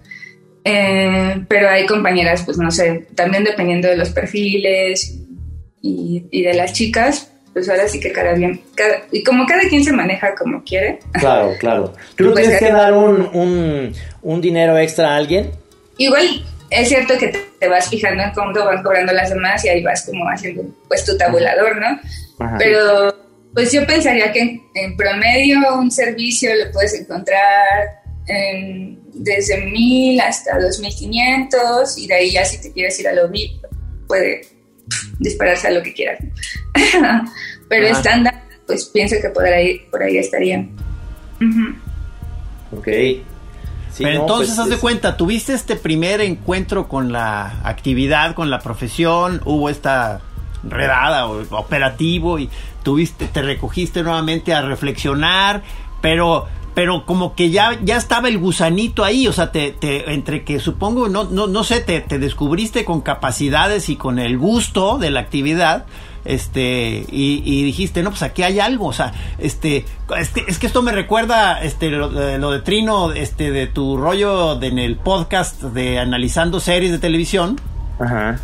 Eh, pero hay compañeras, pues no sé, también dependiendo de los perfiles y, y de las chicas, pues ahora sí que cada bien, y como cada quien se maneja como quiere. Claro, claro. *laughs* ¿Tú no pues tienes que dar un, un, dinero extra a alguien? Igual es cierto que te vas fijando en cuánto van cobrando las demás y ahí vas como haciendo pues tu tabulador, ¿no? Pero pues yo pensaría que en, promedio un servicio lo puedes encontrar desde mil hasta dos mil quinientos y de ahí ya si te quieres ir a lo VIP puede dispararse a lo que quieras. *laughs* Pero estándar, pues pienso que por ahí, por ahí estaría. Ok. Pero entonces, pues, haz de cuenta, tuviste este primer encuentro con la actividad, con la profesión, hubo esta redada o operativo y tuviste, te recogiste nuevamente a reflexionar, pero pero como que ya, ya estaba el gusanito ahí, o sea, te, te entre que supongo, no, no, no sé, te, te descubriste con capacidades y con el gusto de la actividad, este y, dijiste no pues aquí hay algo o sea este es que, es que esto me recuerda este lo, de Trino este de tu rollo en el podcast de analizando series de televisión Ajá.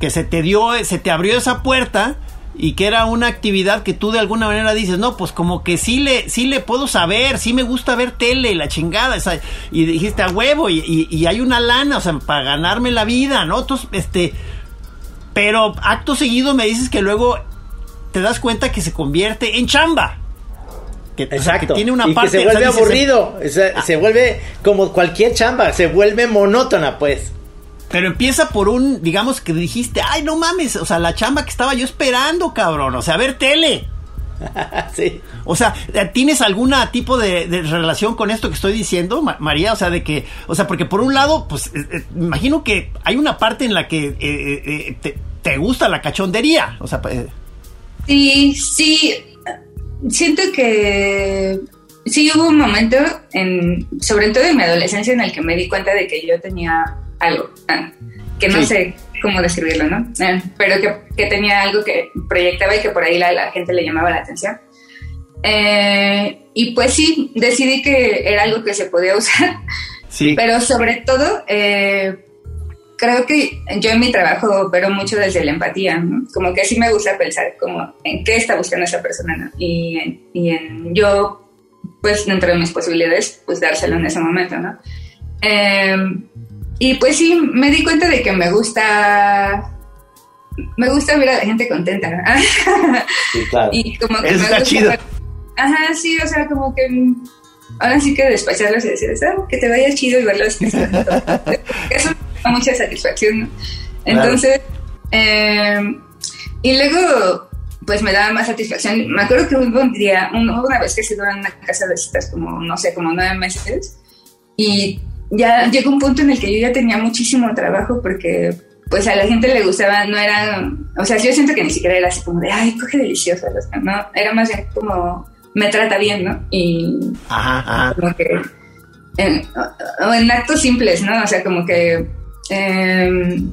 Que se te dio se te abrió esa puerta y que era una actividad que tú de alguna manera dices, no, pues como que sí le, sí le puedo saber, sí me gusta ver tele, la chingada, esa, y dijiste a huevo, y, y, hay una lana, o sea, para ganarme la vida, ¿no? Entonces, este, pero acto seguido me dices que luego te das cuenta que se convierte en chamba. Que, Exacto. tiene una y parte, que se vuelve aburrido, ah. se vuelve como cualquier chamba, se vuelve monótona, pues. Pero empieza por un, digamos que dijiste, ay, no mames, o sea, la chamba que estaba yo esperando, cabrón, o sea, a ver tele. *laughs* sí. O sea, ¿tienes algún tipo de, relación con esto que estoy diciendo, María? O sea, de que, o sea, porque por un lado, pues, eh, eh, imagino que hay una parte en la que eh, te, gusta la cachondería, o sea, pues, sí, sí, siento que sí hubo un momento, en, sobre todo en mi adolescencia, en el que me di cuenta de que yo tenía algo, ah, que no sé cómo describirlo, ¿no? Ah, pero que, tenía algo que proyectaba y que por ahí la, la gente le llamaba la atención. Eh, y pues sí, decidí que era algo que se podía *laughs* usar. Sí. Pero sobre todo, eh, creo que yo en mi trabajo opero mucho desde la empatía, ¿no? Como que sí me gusta pensar como en qué está buscando esa persona, ¿no? Y, en, y en yo, pues dentro de mis posibilidades, pues dárselo en ese momento, ¿no? Eh, y pues sí, me di cuenta de que me gusta me gusta ver a la gente contenta. Sí, claro. *laughs* y como que Eso me está chido. Ajá, sí, o sea, como que ahora sí que despacharlos y decir, ah, que te vaya chido y verlos. *laughs* Eso da mucha satisfacción, ¿no? Entonces, em, y luego, pues me daba más satisfacción. Me acuerdo que hubo un día, una vez que se en una casa de citas como, no sé, como nueve meses, y ya llegó un punto en el que yo ya tenía muchísimo trabajo porque pues a la gente le gustaba, no era, o sea, yo siento que ni siquiera era así como de, ay, coge delicioso, no, era más bien como, me trata bien, ¿no? Y ajá, como que, en, o en actos simples, ¿no? O sea, como que, em,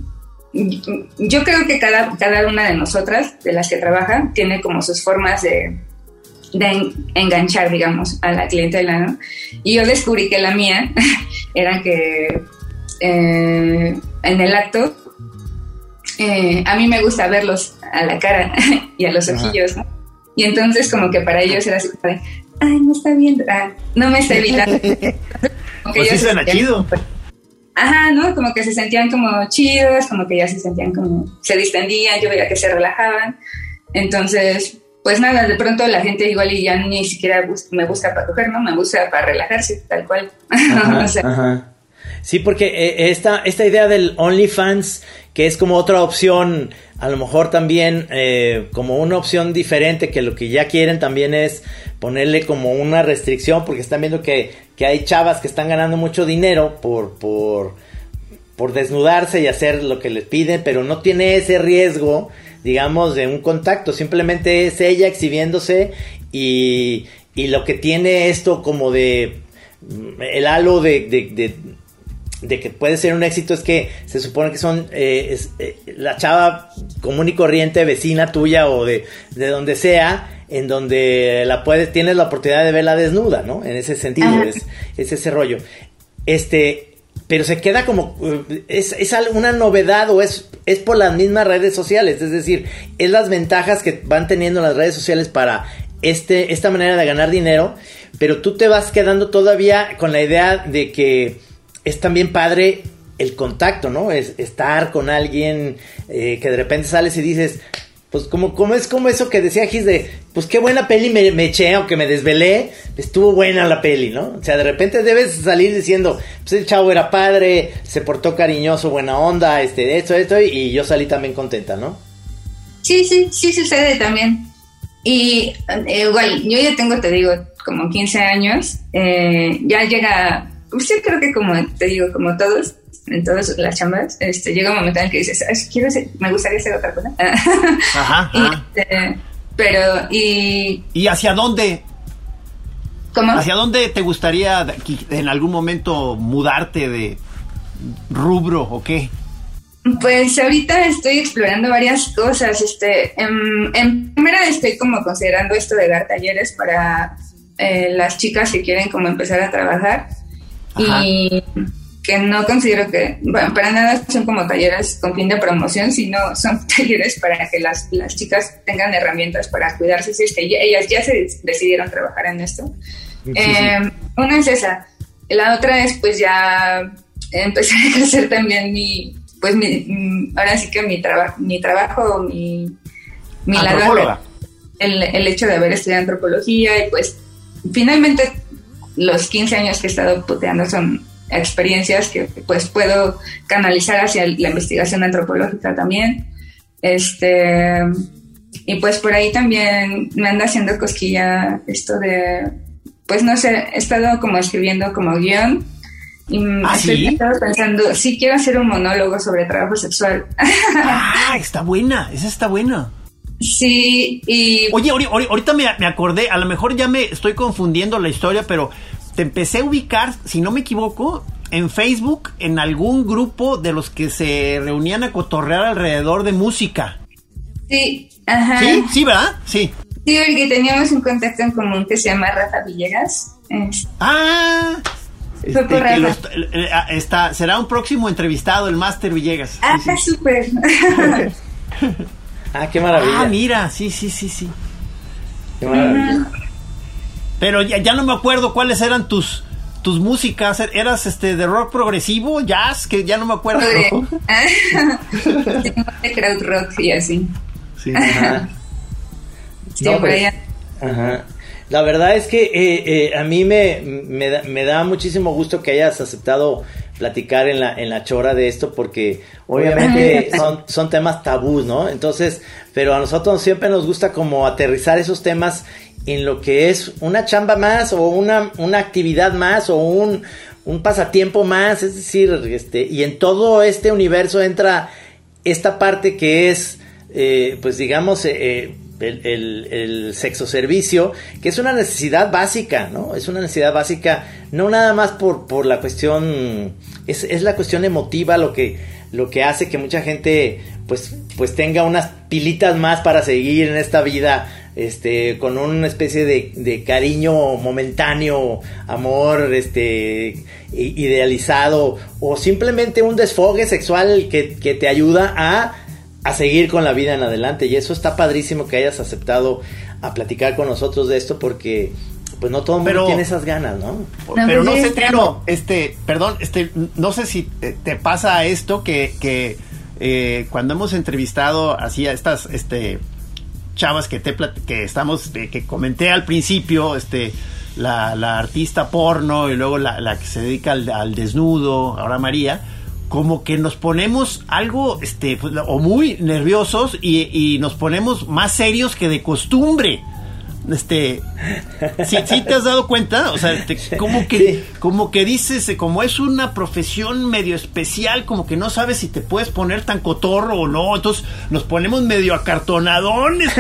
yo creo que cada, cada una de nosotras, de las que trabaja, tiene como sus formas de, de enganchar, digamos, a la clientela, ¿no? Y yo descubrí que la mía *laughs* era que eh, en el acto eh, a mí me gusta verlos a la cara *laughs* y a los ojillos, ¿no? Y entonces como que para ellos era así ay, no está viendo, ah, no me está *laughs* evitando. pues sí suena chido. Ajá, ¿no? Como que se sentían como chidos, como que ya se sentían como, se distendían, yo veía que se relajaban. Entonces, pues nada, de pronto la gente igual y ya ni siquiera me busca para coger, ¿no? Me busca para relajarse, tal cual. *laughs* Sí, porque eh, esta, esta idea del OnlyFans, que es como otra opción, a lo mejor también eh, como una opción diferente, que lo que ya quieren también es ponerle como una restricción, porque están viendo que, que hay chavas que están ganando mucho dinero por, por, por desnudarse y hacer lo que les piden, pero no tiene ese riesgo digamos, de un contacto. Simplemente es ella exhibiéndose y, y lo que tiene esto como de el halo de, de, de, que puede ser un éxito es que se supone que son eh, eh, la chava común y corriente, vecina tuya o de, de donde sea, en donde la puedes, tienes la oportunidad de verla desnuda, ¿no? En ese sentido, es, es, ese rollo. Este, pero se queda como eh, es, es una novedad o es, es por las mismas redes sociales, es decir, es las ventajas que van teniendo las redes sociales para este, esta manera de ganar dinero, pero tú te vas quedando todavía con la idea de que es también padre el contacto, ¿no? Es estar con alguien eh, que de repente sales y dices, pues como, como es como eso que decía Gis de, pues qué buena peli me, me eché, aunque me desvelé, estuvo buena la peli, ¿no? O sea, de repente debes salir diciendo, pues el chavo era padre, se portó cariñoso, buena onda, este, esto, esto, y yo salí también contenta, ¿no? Sí, sí, sí sucede también. Y eh, igual, yo ya tengo, te digo, como 15 años, eh, ya llega, pues creo que como te digo, como todos, en todas las chambas, este, llega un momento en el que dices, quiero me gustaría hacer otra cosa. *laughs* Ajá. Este, pero, y... ¿Y hacia dónde? ¿Cómo? ¿Hacia dónde te gustaría en algún momento mudarte de rubro o qué? Pues ahorita estoy explorando varias cosas. Este, en, en primera estoy como considerando esto de dar talleres para eh, las chicas que quieren como empezar a trabajar y que no considero que, bueno, para nada son como talleres con fin de promoción, sino son *laughs* talleres para que las, las chicas tengan herramientas para cuidarse si es que ellas ya se decidieron trabajar en esto. Eh, una es esa. La otra es pues ya empezar a hacer también mi, pues mi, ahora sí que mi, trabajo mi trabajo, mi, mi el, el hecho de haber estudiado antropología y pues finalmente los 15 años que he estado puteando son experiencias que pues puedo canalizar hacia la investigación antropológica también. Este, y pues por ahí también me anda haciendo cosquilla esto de, pues no sé, he estado como escribiendo como guion y ¿Ah, estoy pensando, sí quiero hacer un monólogo sobre trabajo sexual. ah, *laughs* está buena, esa está buena. Sí, y... Oye, ahorita me, me, acordé, a lo mejor ya me estoy confundiendo la historia, pero te empecé a ubicar, si no me equivoco, en Facebook, en algún grupo de los que se reunían a cotorrear alrededor de música. Sí, ajá. Sí, sí, ¿verdad? Sí. Sí, porque teníamos un contacto en común que se llama Rafa Villegas. Ah, fue por Rafa. Ah, está, será un próximo entrevistado, el Máster Villegas. Ah, sí, súper. *laughs* Ah, qué maravilla. Ah, mira, sí, sí, sí, sí. Qué maravilla. Pero ya, ya no me acuerdo cuáles eran tus tus músicas. ¿Eras este de rock progresivo, jazz? Que ya no me acuerdo. *laughs* *laughs* de crowd rock y así. Sí. Ajá. No, pues. Ajá. La verdad es que eh, eh, a mí me, me, da, me da muchísimo gusto que hayas aceptado platicar en la, en la chora de esto porque obviamente son, son temas tabús, ¿no? Entonces, pero a nosotros siempre nos gusta como aterrizar esos temas en lo que es una chamba más o una, una actividad más o un, un pasatiempo más, es decir, este, y en todo este universo entra esta parte que es, eh, pues digamos, eh, el, el, el sexo servicio, que es una necesidad básica, ¿no? Es una necesidad básica, no nada más por, por la cuestión, es, es la cuestión emotiva lo que, lo que hace que mucha gente pues, pues tenga unas pilitas más para seguir en esta vida, este, con una especie de, de cariño momentáneo, amor, este, idealizado, o simplemente un desfogue sexual que, que te ayuda a a seguir con la vida en adelante. Y eso está padrísimo que hayas aceptado a platicar con nosotros de esto porque pues no todo el mundo Pero- tiene esas ganas, ¿no? Pero pues no sí, sé, es Trino, este, perdón, este, no sé si te, te pasa esto que, que eh, cuando hemos entrevistado así a estas, este, chavas que te que estamos, que comenté al principio, este, la, artista porno y luego la, la que se dedica al, desnudo, ahora María, como que nos ponemos algo, este, pues, o muy nerviosos y nos ponemos más serios que de costumbre. Este, ¿sí, sí te has dado cuenta? O sea, te- como que, Sí. como que dices, eh, como es una profesión medio especial, como que no sabes si te puedes poner tan cotorro o no, entonces nos ponemos medio acartonadones. *laughs*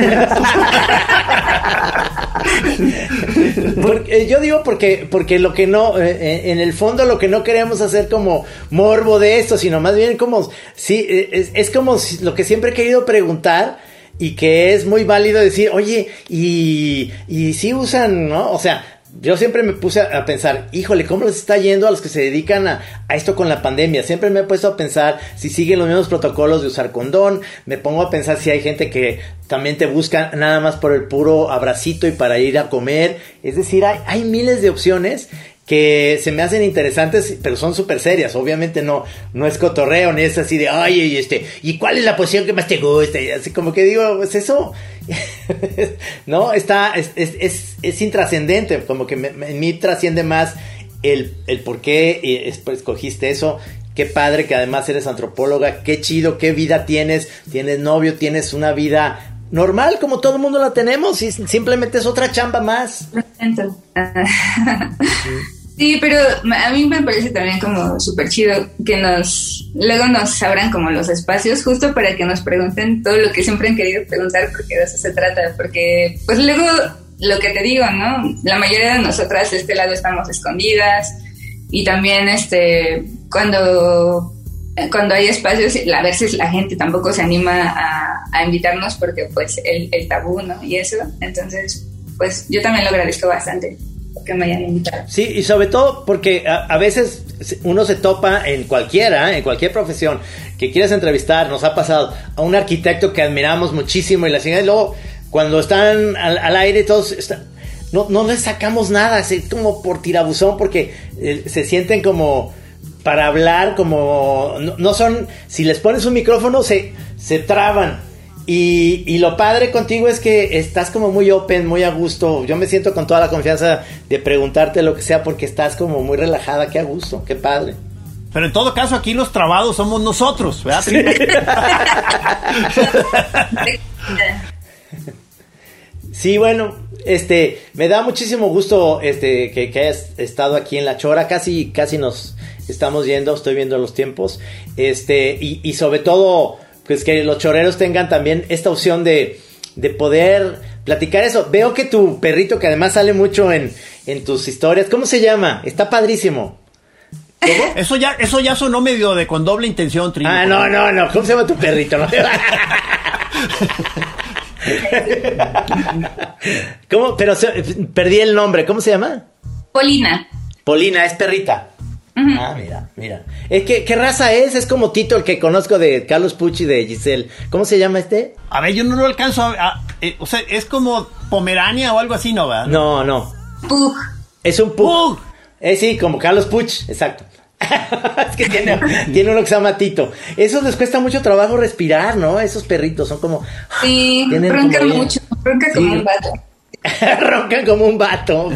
Porque, eh, yo digo porque, porque lo que no, eh, en el fondo lo que no queremos hacer como morbo de esto, sino más bien como, sí, es, es como si- lo que siempre he querido preguntar y que es muy válido decir, oye, y, y si usan, ¿no? O sea, yo siempre me puse a, pensar, híjole, ¿cómo les está yendo a los que se dedican a, a esto con la pandemia? Siempre me he puesto a pensar si siguen los mismos protocolos de usar condón, me pongo a pensar si hay gente que también te busca nada más por el puro abracito y para ir a comer. Es decir, hay, hay miles de opciones que se me hacen interesantes, pero son súper serias. Obviamente no, no es cotorreo, ni es así de, oye, y este, ¿y cuál es la posición que más te gusta? Y así como que digo, pues eso, *laughs* no, está, es, es, es, es intrascendente, como que me- me- en mí trasciende más el, el por qué es- escogiste eso. Qué padre que además eres antropóloga, qué chido, qué vida tienes, tienes novio, tienes una vida normal como todo el mundo la tenemos y simplemente es otra chamba más. Entonces, *laughs* Sí, pero a mí me parece también como súper chido que nos, luego nos abran como los espacios justo para que nos pregunten todo lo que siempre han querido preguntar porque de eso se trata, porque pues luego lo que te digo, ¿no? La mayoría de nosotras de este lado estamos escondidas y también este cuando cuando hay espacios, a veces la gente tampoco se anima a, invitarnos porque pues el, el, tabú, ¿no? Y eso, entonces, pues yo también lo agradezco bastante que me hayan. Sí, y sobre todo porque a, veces uno se topa en cualquiera, en cualquier profesión, que quieres entrevistar, nos ha pasado a un arquitecto que admiramos muchísimo y la señora, y luego cuando están al, aire todos no, no les sacamos nada, así como por tirabuzón, porque eh, se sienten como para hablar, como no, son, si les pones un micrófono se, se traban. Y, y, lo padre contigo es que estás como muy open, muy a gusto. Yo me siento con toda la confianza de preguntarte lo que sea porque estás como muy relajada, qué a gusto, qué padre. Pero en todo caso aquí los trabados somos nosotros, ¿verdad? *laughs* Sí, bueno, este, me da muchísimo gusto este, que, hayas estado aquí en La Chora, casi, casi nos estamos yendo, estoy viendo los tiempos, este, y, y sobre todo, pues que los choreros tengan también esta opción de, de poder platicar eso. Veo que tu perrito, que además sale mucho en, en tus historias, ¿cómo se llama? Está padrísimo. ¿Cómo? Eso ya, eso ya sonó medio de con doble intención, Trino. Ah, no, no, no. ¿Cómo se llama tu perrito? *laughs* ¿Cómo? Pero perdí el nombre. ¿Cómo se llama? Polina. Polina, es perrita. Ah, mira, mira. Eh, ¿qué, ¿Qué, raza es? Es como Tito, el que conozco de Carlos Pucci de Giselle. ¿Cómo se llama este? A ver, yo no lo alcanzo a... Eh, o sea, es como Pomerania o algo así, ¿no? ¿verdad? No, no. Pug. Es un Pug. Eh, sí, como Carlos Puch, exacto. *laughs* es que tiene, *laughs* tiene, uno que se llama Tito. Eso les cuesta mucho trabajo respirar, ¿no? Esos perritos son como. Sí, *gasps* roncan mucho, roncan *laughs* como un vato. roncan como un vato,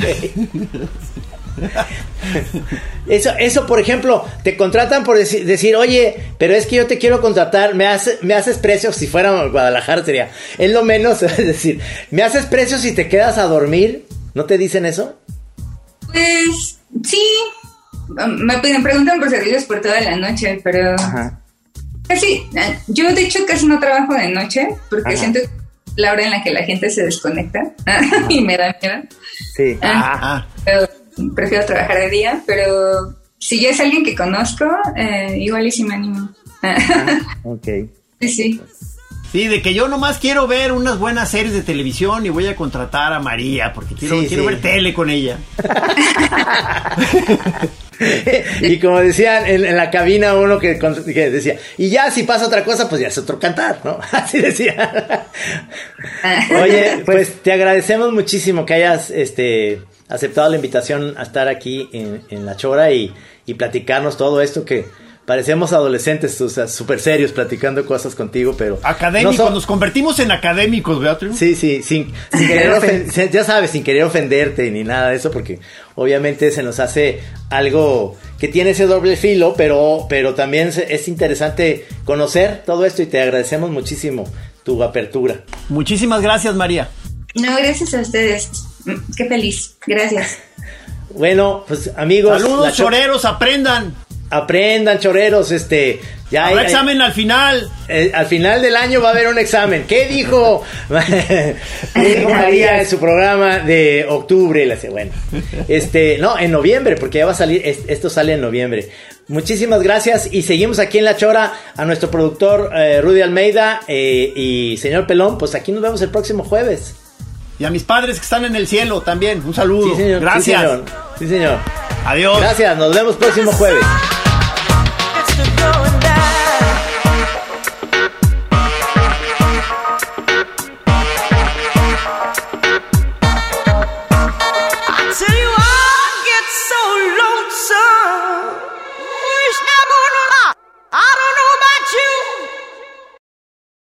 *laughs* Eso, eso, por ejemplo, te contratan por decir, oye, pero es que yo te quiero contratar, me, hace, me haces precios, si fuera Guadalajara sería, es lo menos, *laughs* es decir, me haces precios si te quedas a dormir, ¿no te dicen eso? Pues sí, me preguntan por servicios por toda la noche, pero casi, yo de hecho casi no trabajo de noche porque siento la hora en la que la gente se desconecta *laughs* y me da miedo. Sí. Ah, prefiero trabajar de día, pero si ya es alguien que conozco, eh, igual y si me animo. ok. *laughs* Sí, sí. Sí, de que yo nomás quiero ver unas buenas series de televisión y voy a contratar a María porque quiero, quiero ver tele con ella. *laughs* y como decían en, la cabina uno que, decía, y ya si pasa otra cosa, pues ya es otro cantar, ¿no? *laughs* Así decía. Oye, pues te agradecemos muchísimo que hayas este, aceptado la invitación a estar aquí en, La Chora y, y platicarnos todo esto que parecemos adolescentes, o sea, súper serios platicando cosas contigo, pero... Académicos, nos convertimos en académicos, Beatriz. Sí, sí, sin, querer ya sabes, sin querer ofenderte ni nada de eso, porque obviamente se nos hace algo que tiene ese doble filo, pero, pero también es interesante conocer todo esto y te agradecemos muchísimo tu apertura. Muchísimas gracias, María. No, gracias a ustedes. Qué feliz. Gracias. *laughs* Bueno, pues amigos. Saludos, choreros, aprendan aprendan choreros, este, ya hay, examen al final. Eh, al final del año va a haber un examen. ¿Qué dijo, *laughs* María en su programa de octubre? Le bueno, este, no, en noviembre, porque ya va a salir, esto sale en noviembre. Muchísimas gracias y seguimos aquí en La Chora a nuestro productor eh, Rudy Almeida eh, y señor Pelón, pues aquí nos vemos el próximo jueves. Y a mis padres que están en el cielo también, un saludo. Sí, señor. Gracias. Sí, señor. Sí, señor. Adiós. Gracias, nos vemos próximo jueves.